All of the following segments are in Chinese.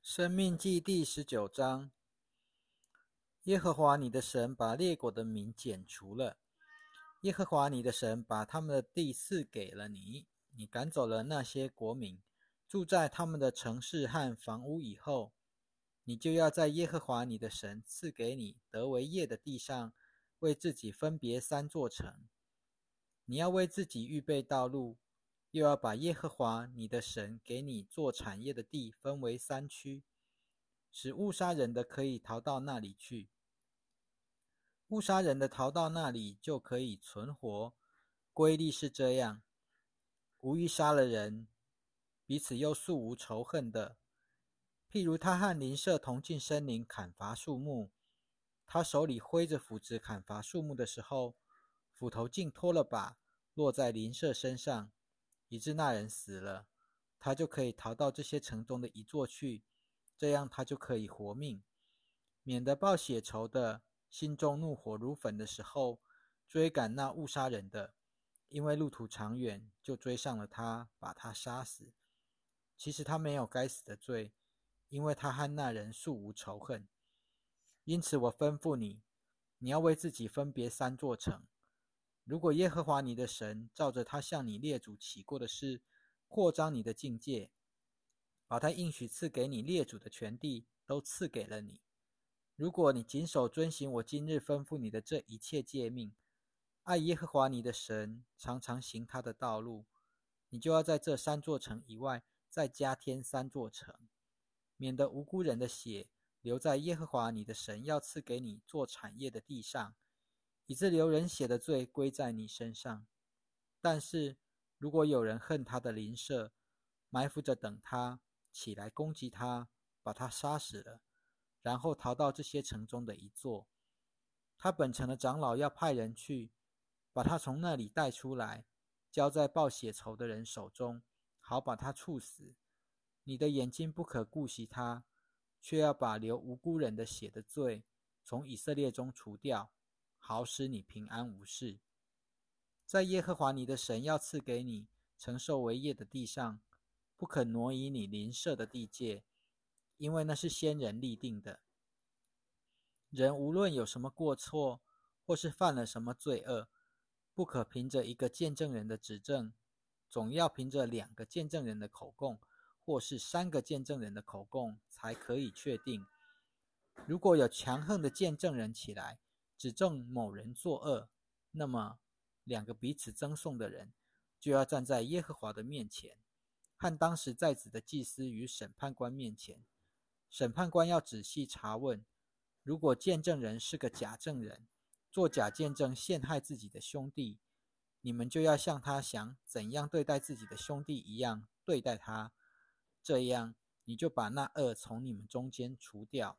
生命记第十九章：耶和华你的神把列国的名剪除了。耶和华你的神把他们的地赐给了你。你赶走了那些国民，住在他们的城市和房屋以后，你就要在耶和华你的神赐给你得为业的地上，为自己分别三座城。你要为自己预备道路。又要把耶和华你的神给你做产业的地分为三区，使误杀人的可以逃到那里去。误杀人的逃到那里就可以存活。规律是这样：无意杀了人，彼此又素无仇恨的，譬如他和邻舍同进森林砍伐树木，他手里挥着斧子砍伐树木的时候，斧头竟脱了把，落在邻舍身上。以致那人死了，他就可以逃到这些城中的一座去，这样他就可以活命，免得报血仇的心中怒火如焚的时候，追赶那误杀人的，因为路途长远，就追上了他，把他杀死。其实他没有该死的罪，因为他和那人素无仇恨。因此我吩咐你，你要为自己分别三座城。如果耶和华你的神照着他向你列祖起过的事，扩张你的境界，把他应许赐给你列祖的全地都赐给了你；如果你谨守遵行我今日吩咐你的这一切诫命，爱耶和华你的神，常常行他的道路，你就要在这三座城以外再加添三座城，免得无辜人的血留在耶和华你的神要赐给你做产业的地上。以致流人血的罪归在你身上。但是，如果有人恨他的邻舍，埋伏着等他起来攻击他，把他杀死了，然后逃到这些城中的一座，他本城的长老要派人去，把他从那里带出来，交在报血仇的人手中，好把他处死。你的眼睛不可顾惜他，却要把流无辜人的血的罪从以色列中除掉。好使你平安无事，在耶和华你的神要赐给你承受为业的地上，不可挪移你邻舍的地界，因为那是先人立定的。人无论有什么过错，或是犯了什么罪恶，不可凭着一个见证人的指证，总要凭着两个见证人的口供，或是三个见证人的口供，才可以确定。如果有强横的见证人起来，指证某人作恶，那么两个彼此争讼的人就要站在耶和华的面前，和当时在职的祭司与审判官面前。审判官要仔细查问，如果见证人是个假证人，做假见证陷害自己的兄弟，你们就要像他想怎样对待自己的兄弟一样对待他，这样你就把那恶从你们中间除掉。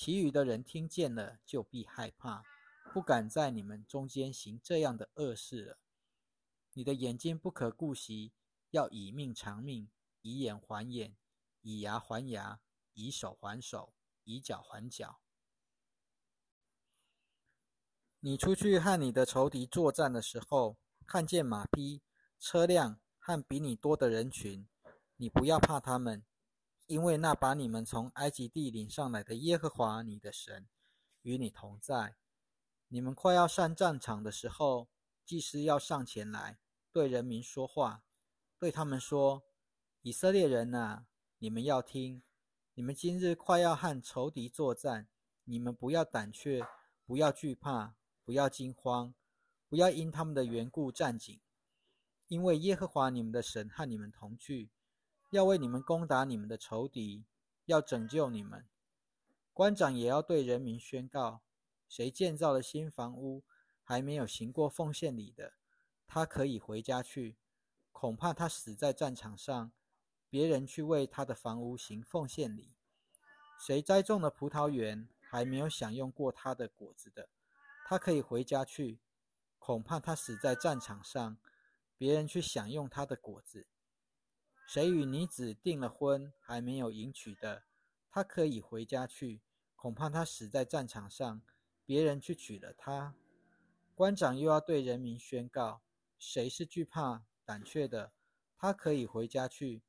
其余的人听见了，就必害怕，不敢在你们中间行这样的恶事了。你的眼睛不可顾惜，要以命偿命，以眼还眼，以牙还牙，以手还手，以脚还脚。你出去和你的仇敌作战的时候，看见马匹、车辆和比你多的人群，你不要怕他们。因为那把你们从埃及地领上来的耶和华你的神与你同在。你们快要上战场的时候，祭司要上前来对人民说话，对他们说：“以色列人呐，你们要听，你们今日快要和仇敌作战，你们不要胆怯，不要惧怕，不要惊慌，不要因他们的缘故战兢，因为耶和华你们的神和你们同去。”要为你们攻打你们的仇敌，要拯救你们。官长也要对人民宣告：谁建造了新房屋，还没有行过奉献礼的，他可以回家去。恐怕他死在战场上，别人去为他的房屋行奉献礼。谁栽种了葡萄园，还没有享用过他的果子的，他可以回家去。恐怕他死在战场上，别人去享用他的果子。谁与女子订了婚还没有迎娶的，他可以回家去。恐怕他死在战场上，别人去娶了他。官长又要对人民宣告：谁是惧怕胆怯的，他可以回家去。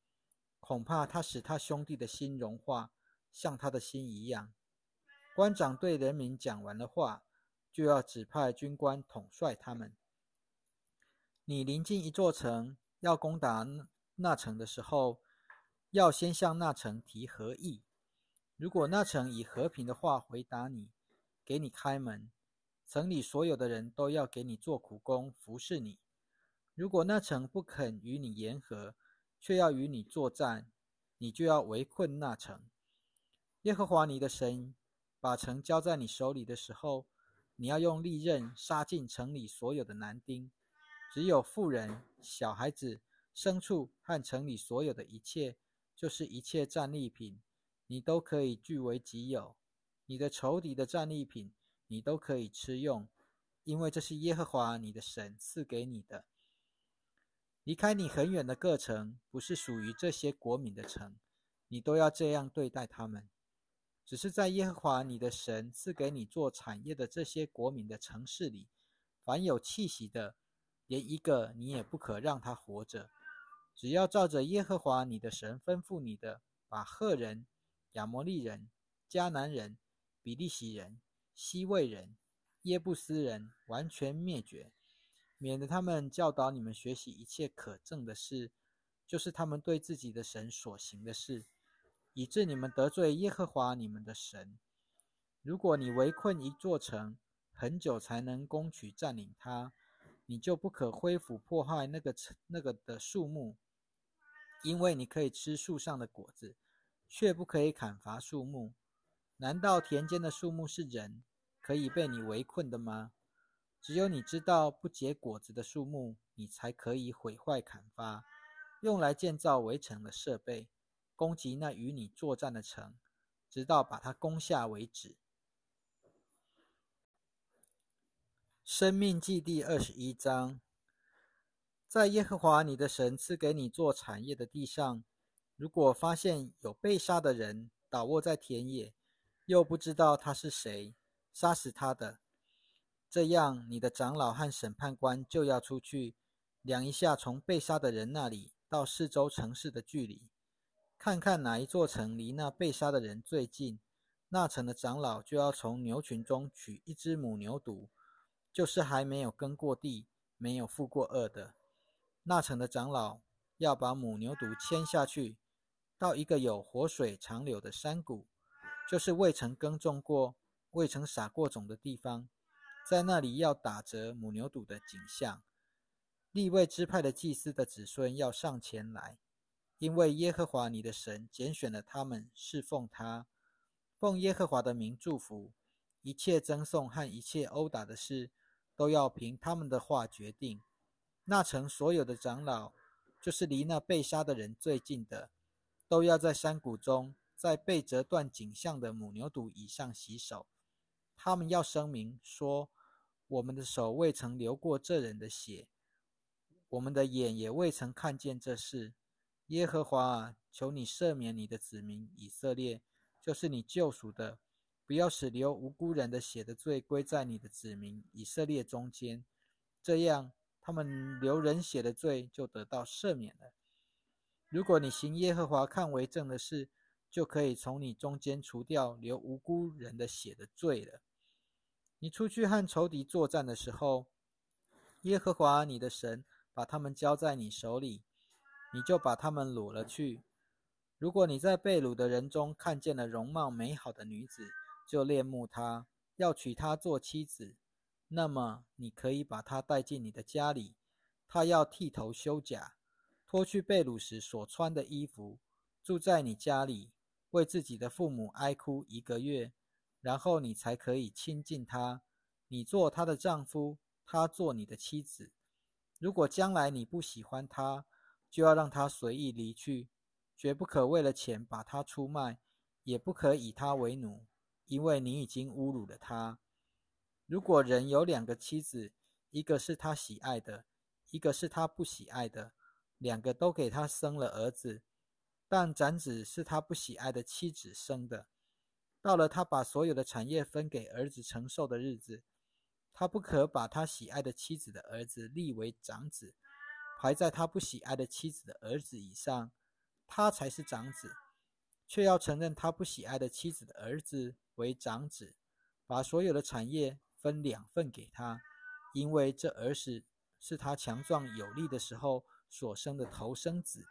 恐怕他使他兄弟的心融化，像他的心一样。官长对人民讲完了话，就要指派军官统帅他们。你临近一座城，要攻打那城的时候，要先向那城提和议。如果那城以和平的话回答你，给你开门，城里所有的人都要给你做苦工，服侍你。如果那城不肯与你言和，却要与你作战，你就要围困那城。耶和华你的神把城交在你手里的时候，你要用利刃杀尽城里所有的男丁。只有妇人、小孩子、牲畜和城里所有的一切，就是一切战利品，你都可以据为己有。你的仇敌的战利品，你都可以吃用，因为这是耶和华你的神赐给你的。离开你很远的各城，不是属于这些国民的城，你都要这样对待他们。只是在耶和华你的神赐给你做产业的这些国民的城市里，凡有气息的。连一个你也不可让他活着，只要照着耶和华你的神吩咐你的，把赫人、亚摩利人、迦南人、比利洗人、西魏人、耶布斯人完全灭绝，免得他们教导你们学习一切可憎的事，就是他们对自己的神所行的事，以致你们得罪耶和华你们的神。如果你围困一座城，很久才能攻取占领它。你就不可恢复破坏那个那个的树木，因为你可以吃树上的果子，却不可以砍伐树木。难道田间的树木是人可以被你围困的吗？只有你知道不结果子的树木，你才可以毁坏砍伐，用来建造围城的设备，攻击那与你作战的城，直到把它攻下为止。生命记第二十一章，在耶和华你的神赐给你做产业的地上，如果发现有被杀的人倒卧在田野，又不知道他是谁杀死他的，这样你的长老和审判官就要出去量一下从被杀的人那里到四周城市的距离，看看哪一座城离那被杀的人最近，那城的长老就要从牛群中取一只母牛犊。就是还没有耕过地、没有负过恶的那城的长老，要把母牛犊牵下去，到一个有活水长流的山谷，就是未曾耕种过、未曾撒过种的地方，在那里要打折母牛犊的景象。立位支派的祭司的子孙要上前来，因为耶和华你的神拣选了他们侍奉他，奉耶和华的名祝福。一切赠送和一切殴打的事。都要凭他们的话决定。那城所有的长老，就是离那被杀的人最近的，都要在山谷中，在被折断颈项的母牛犊以上洗手。他们要声明说：我们的手未曾流过这人的血，我们的眼也未曾看见这事。耶和华啊，求你赦免你的子民以色列，就是你救赎的。不要使流无辜人的血的罪归在你的子民以色列中间，这样他们流人血的罪就得到赦免了。如果你行耶和华看为正的事，就可以从你中间除掉流无辜人的血的罪了。你出去和仇敌作战的时候，耶和华你的神把他们交在你手里，你就把他们掳了去。如果你在被掳的人中看见了容貌美好的女子，就恋慕她，要娶她做妻子，那么你可以把她带进你的家里。她要剃头修甲，脱去被掳时所穿的衣服，住在你家里，为自己的父母哀哭一个月，然后你才可以亲近她。你做她的丈夫，她做你的妻子。如果将来你不喜欢她，就要让她随意离去，绝不可为了钱把她出卖，也不可以她为奴。因为你已经侮辱了他。如果人有两个妻子，一个是他喜爱的，一个是他不喜爱的，两个都给他生了儿子，但长子是他不喜爱的妻子生的。到了他把所有的产业分给儿子承受的日子，他不可把他喜爱的妻子的儿子立为长子，排在他不喜爱的妻子的儿子以上。他才是长子，却要承认他不喜爱的妻子的儿子为长子，把所有的产业分两份给他，因为这儿子是他强壮有力的时候所生的头生子。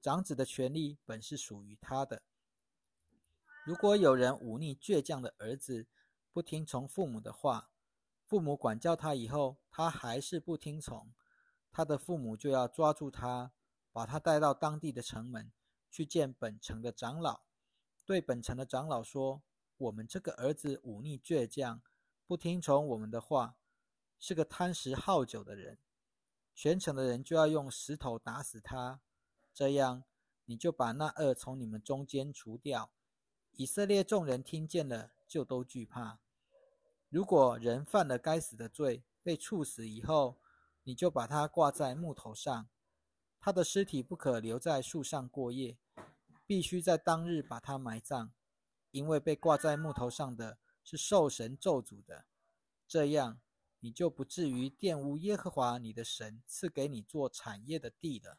长子的权利本是属于他的。如果有人忤逆倔强的儿子，不听从父母的话，父母管教他以后，他还是不听从，他的父母就要抓住他，把他带到当地的城门，去见本城的长老，对本城的长老说：“我们这个儿子忤逆倔强，不听从我们的话，是个贪食好酒的人。全城的人就要用石头打死他，这样你就把那恶从你们中间除掉。”以色列众人听见了，就都惧怕。如果人犯了该死的罪，被处死以后，你就把他挂在木头上，他的尸体不可留在树上过夜，必须在当日把他埋葬，因为被挂在木头上的是受神咒诅的。这样，你就不至于玷污耶和华你的神赐给你做产业的地了。